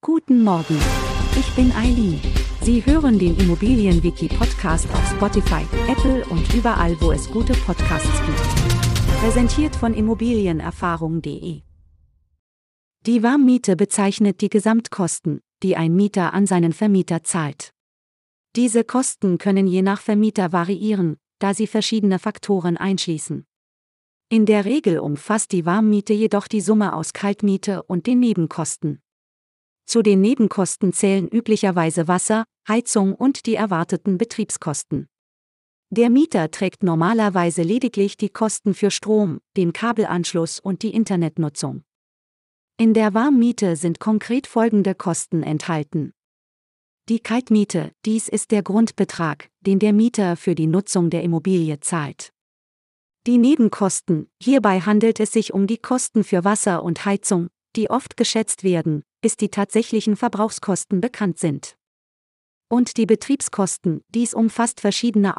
Guten Morgen. Ich bin Eileen. Sie hören den Immobilienwiki-Podcast auf Spotify, Apple und überall, wo es gute Podcasts gibt. Präsentiert von Immobilienerfahrung.de. Die Warmmiete bezeichnet die Gesamtkosten, die ein Mieter an seinen Vermieter zahlt. Diese Kosten können je nach Vermieter variieren, da sie verschiedene Faktoren einschließen. In der Regel umfasst die Warmmiete jedoch die Summe aus Kaltmiete und den Nebenkosten. Zu den Nebenkosten zählen üblicherweise Wasser, Heizung und die erwarteten Betriebskosten. Der Mieter trägt normalerweise lediglich die Kosten für Strom, den Kabelanschluss und die Internetnutzung. In der Warmmiete sind konkret folgende Kosten enthalten. Die Kaltmiete, dies ist der Grundbetrag, den der Mieter für die Nutzung der Immobilie zahlt. Die Nebenkosten, hierbei handelt es sich um die Kosten für Wasser und Heizung, die oft geschätzt werden, bis die tatsächlichen Verbrauchskosten bekannt sind. Und die Betriebskosten, dies umfasst verschiedene